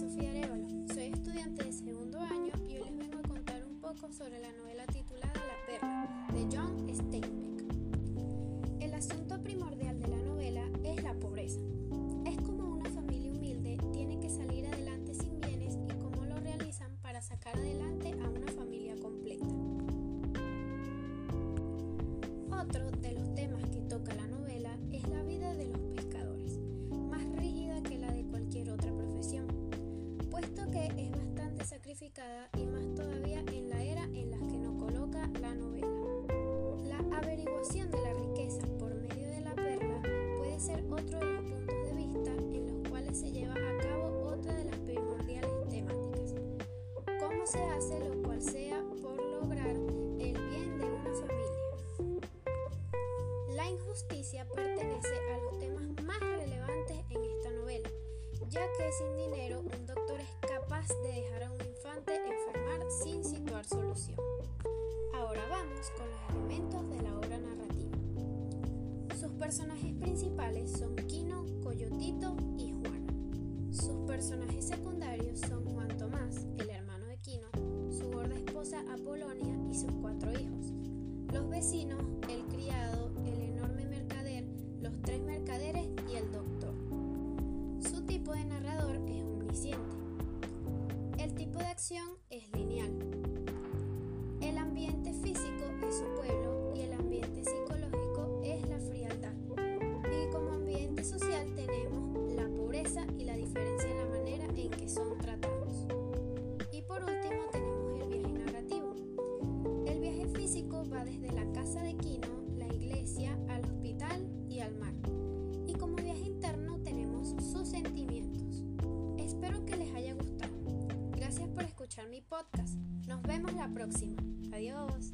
Sofía Arevalo, soy estudiante de segundo año y hoy les vengo a contar un poco sobre la novela titulada La perla de John Steinbeck. Complicada y más todavía en la era en la que nos coloca la novela. La averiguación de la riqueza por medio de la perla puede ser otro de los puntos de vista en los cuales se lleva a cabo otra de las primordiales temáticas. ¿Cómo se hace lo cual sea por lograr el bien de una familia? La injusticia pertenece a los temas más relevantes en esta novela, ya que sin dinero son Quino, Coyotito y Juana. Sus personajes secundarios son Juan Tomás, el hermano de Quino, su gorda esposa Apolonia y sus cuatro hijos. Los vecinos, el criado, el enorme mercader, los tres mercaderes y el doctor. Su tipo de narrador es omnisciente. El tipo de acción es lineal. El ambiente físico es su pueblo físico va desde la casa de Quino, la iglesia, al hospital y al mar. Y como viaje interno tenemos sus sentimientos. Espero que les haya gustado. Gracias por escuchar mi podcast. Nos vemos la próxima. Adiós.